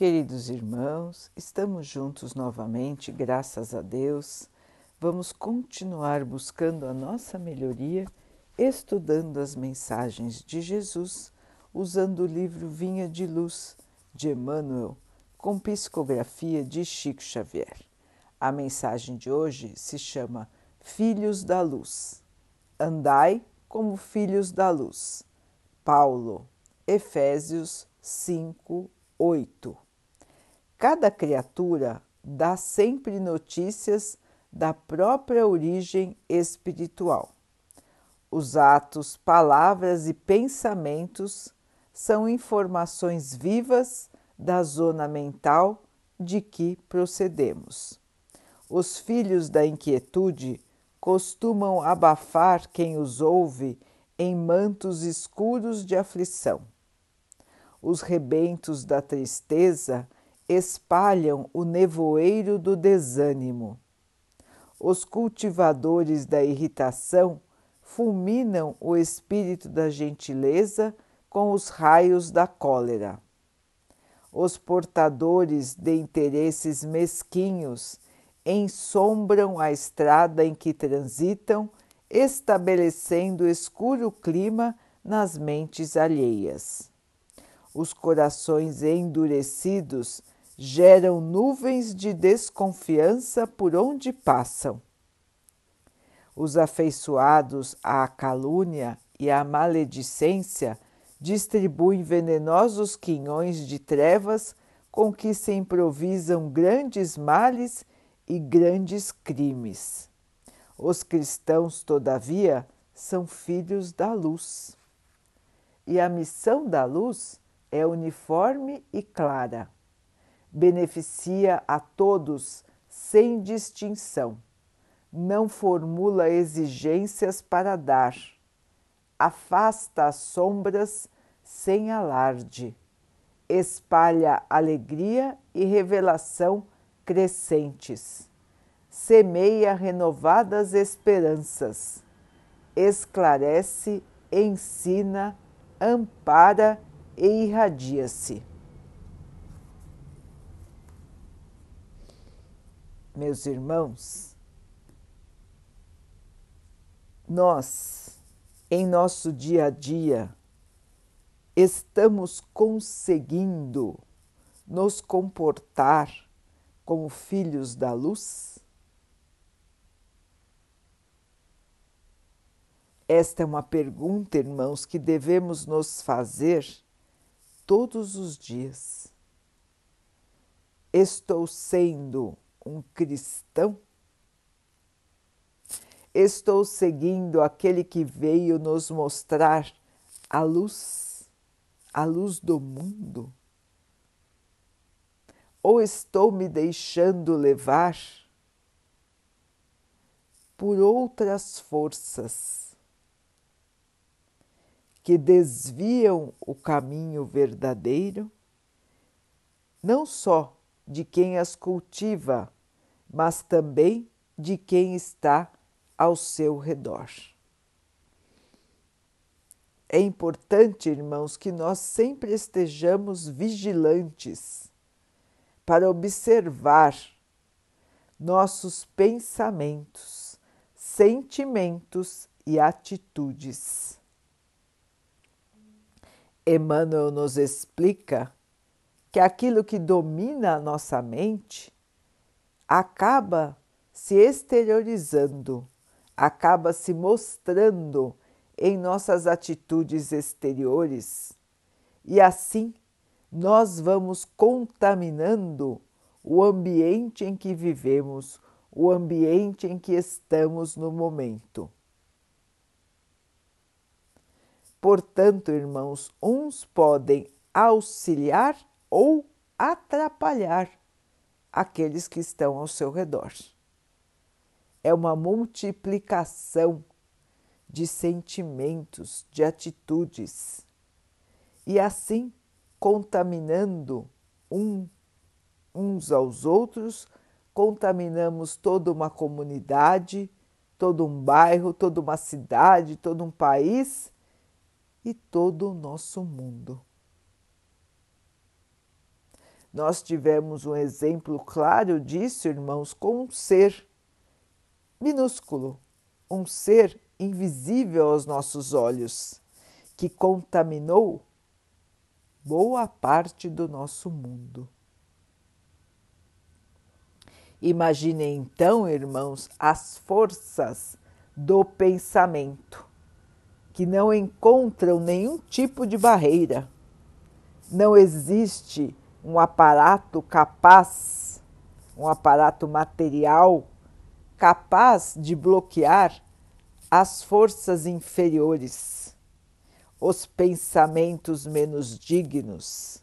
Queridos irmãos, estamos juntos novamente, graças a Deus. Vamos continuar buscando a nossa melhoria, estudando as mensagens de Jesus, usando o livro Vinha de Luz de Emmanuel, com psicografia de Chico Xavier. A mensagem de hoje se chama Filhos da Luz. Andai como filhos da luz. Paulo, Efésios 5, 8. Cada criatura dá sempre notícias da própria origem espiritual. Os atos, palavras e pensamentos são informações vivas da zona mental de que procedemos. Os filhos da inquietude costumam abafar quem os ouve em mantos escuros de aflição. Os rebentos da tristeza espalham o nevoeiro do desânimo. Os cultivadores da irritação fulminam o espírito da gentileza com os raios da cólera. Os portadores de interesses mesquinhos ensombram a estrada em que transitam, estabelecendo escuro clima nas mentes alheias. Os corações endurecidos geram nuvens de desconfiança por onde passam. Os afeiçoados à calúnia e à maledicência distribuem venenosos quinhões de trevas com que se improvisam grandes males e grandes crimes. Os cristãos, todavia, são filhos da luz. E a missão da luz é uniforme e clara beneficia a todos sem distinção, não formula exigências para dar, afasta as sombras sem alarde, espalha alegria e revelação crescentes, semeia renovadas esperanças, esclarece, ensina, ampara e irradia-se. Meus irmãos, nós, em nosso dia a dia, estamos conseguindo nos comportar como filhos da luz? Esta é uma pergunta, irmãos, que devemos nos fazer todos os dias. Estou sendo um cristão? Estou seguindo aquele que veio nos mostrar a luz, a luz do mundo? Ou estou me deixando levar por outras forças que desviam o caminho verdadeiro, não só de quem as cultiva, mas também de quem está ao seu redor. É importante, irmãos, que nós sempre estejamos vigilantes para observar nossos pensamentos, sentimentos e atitudes. Emmanuel nos explica que aquilo que domina a nossa mente acaba se exteriorizando, acaba se mostrando em nossas atitudes exteriores e assim nós vamos contaminando o ambiente em que vivemos, o ambiente em que estamos no momento. Portanto, irmãos, uns podem auxiliar ou atrapalhar aqueles que estão ao seu redor. É uma multiplicação de sentimentos, de atitudes, e assim contaminando um, uns aos outros, contaminamos toda uma comunidade, todo um bairro, toda uma cidade, todo um país e todo o nosso mundo. Nós tivemos um exemplo claro disso, irmãos, com um ser minúsculo, um ser invisível aos nossos olhos, que contaminou boa parte do nosso mundo. Imaginem então, irmãos, as forças do pensamento, que não encontram nenhum tipo de barreira. Não existe um aparato capaz, um aparato material capaz de bloquear as forças inferiores, os pensamentos menos dignos.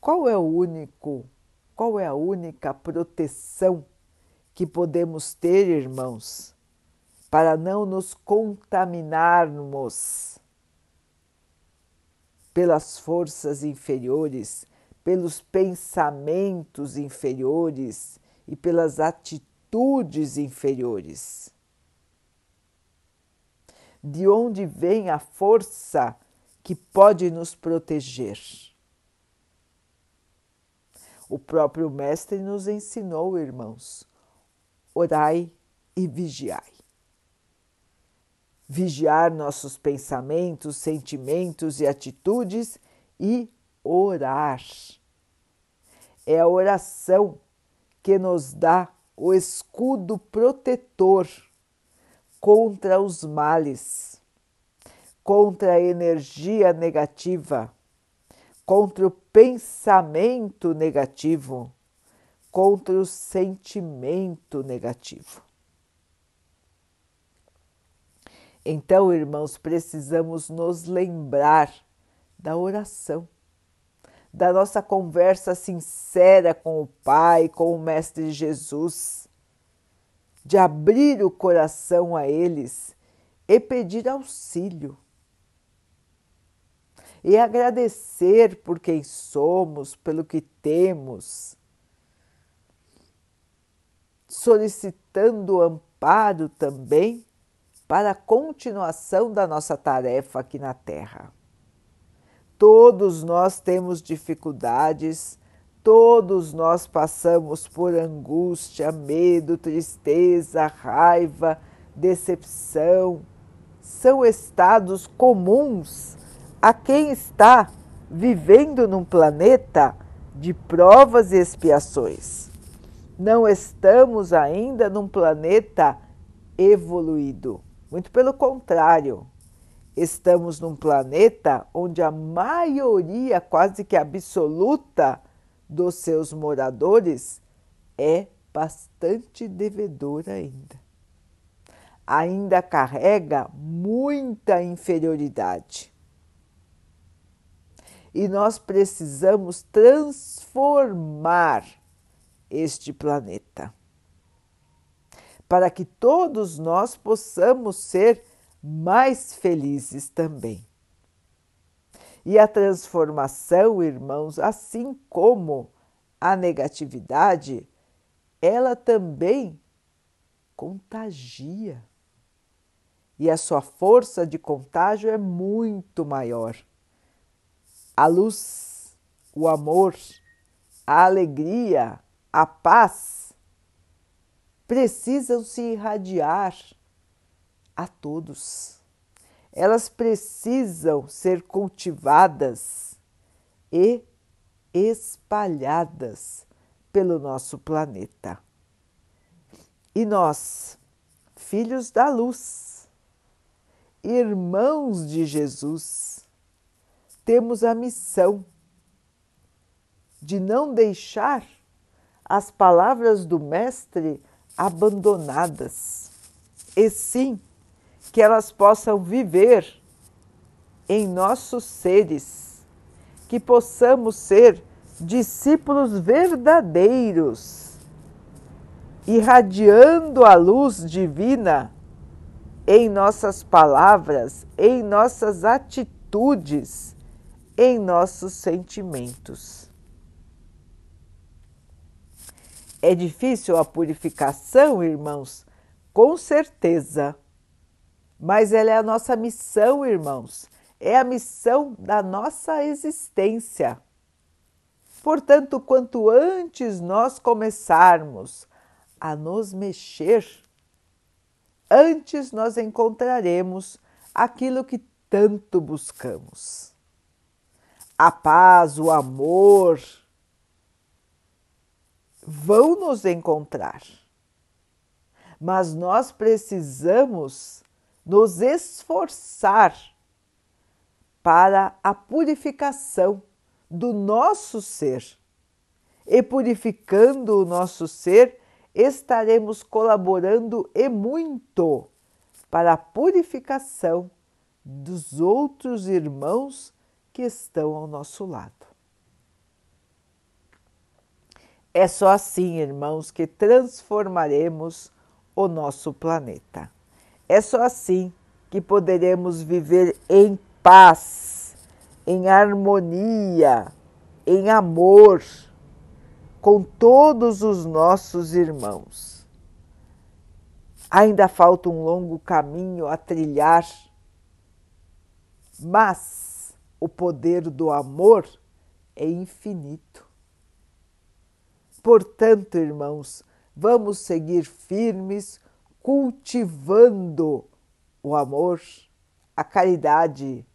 Qual é o único, qual é a única proteção que podemos ter, irmãos, para não nos contaminarmos pelas forças inferiores, pelos pensamentos inferiores e pelas atitudes inferiores. De onde vem a força que pode nos proteger? O próprio Mestre nos ensinou, irmãos, orai e vigiai vigiar nossos pensamentos, sentimentos e atitudes e orar. É a oração que nos dá o escudo protetor contra os males, contra a energia negativa, contra o pensamento negativo, contra o sentimento negativo. Então, irmãos, precisamos nos lembrar da oração, da nossa conversa sincera com o Pai, com o Mestre Jesus, de abrir o coração a eles e pedir auxílio. E agradecer por quem somos, pelo que temos, solicitando amparo também para a continuação da nossa tarefa aqui na Terra. Todos nós temos dificuldades, todos nós passamos por angústia, medo, tristeza, raiva, decepção. São estados comuns a quem está vivendo num planeta de provas e expiações. Não estamos ainda num planeta evoluído. Muito pelo contrário, estamos num planeta onde a maioria, quase que absoluta, dos seus moradores é bastante devedora ainda. Ainda carrega muita inferioridade. E nós precisamos transformar este planeta para que todos nós possamos ser mais felizes também. E a transformação, irmãos, assim como a negatividade, ela também contagia. E a sua força de contágio é muito maior. A luz, o amor, a alegria, a paz precisam se irradiar a todos. Elas precisam ser cultivadas e espalhadas pelo nosso planeta. E nós, filhos da luz, irmãos de Jesus, temos a missão de não deixar as palavras do Mestre abandonadas, e sim que elas possam viver em nossos seres, que possamos ser discípulos verdadeiros, irradiando a luz divina em nossas palavras, em nossas atitudes, em nossos sentimentos. É difícil a purificação, irmãos? Com certeza. Mas ela é a nossa missão, irmãos. É a missão da nossa existência. Portanto, quanto antes nós começarmos a nos mexer, antes nós encontraremos aquilo que tanto buscamos. A paz, o amor vão nos encontrar, mas nós precisamos nos esforçar para a purificação do nosso ser. E purificando o nosso ser, estaremos colaborando e muito para a purificação dos outros irmãos que estão ao nosso lado. É só assim, irmãos, que transformaremos o nosso planeta. É só assim que poderemos viver em paz, em harmonia, em amor com todos os nossos irmãos. Ainda falta um longo caminho a trilhar, mas o poder do amor é infinito. Portanto, irmãos, vamos seguir firmes, cultivando o amor, a caridade,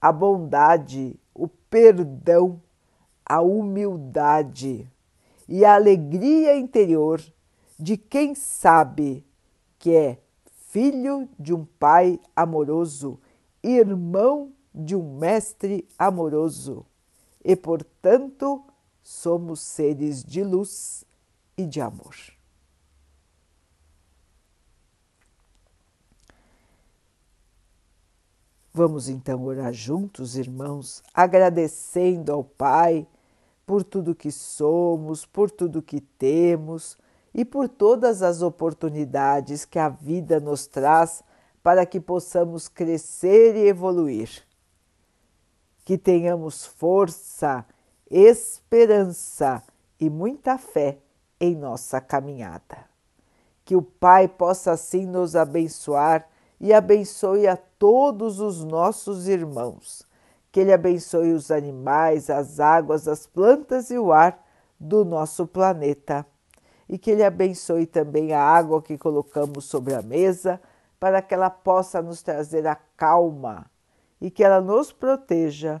a bondade, o perdão, a humildade e a alegria interior de quem sabe que é filho de um pai amoroso, irmão de um mestre amoroso. E, portanto, somos seres de luz e de amor. Vamos então orar juntos, irmãos, agradecendo ao Pai por tudo que somos, por tudo que temos e por todas as oportunidades que a vida nos traz para que possamos crescer e evoluir. Que tenhamos força esperança e muita fé em nossa caminhada. Que o Pai possa assim nos abençoar e abençoe a todos os nossos irmãos. Que Ele abençoe os animais, as águas, as plantas e o ar do nosso planeta. E que Ele abençoe também a água que colocamos sobre a mesa, para que ela possa nos trazer a calma e que ela nos proteja